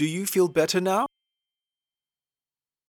Do you feel better now?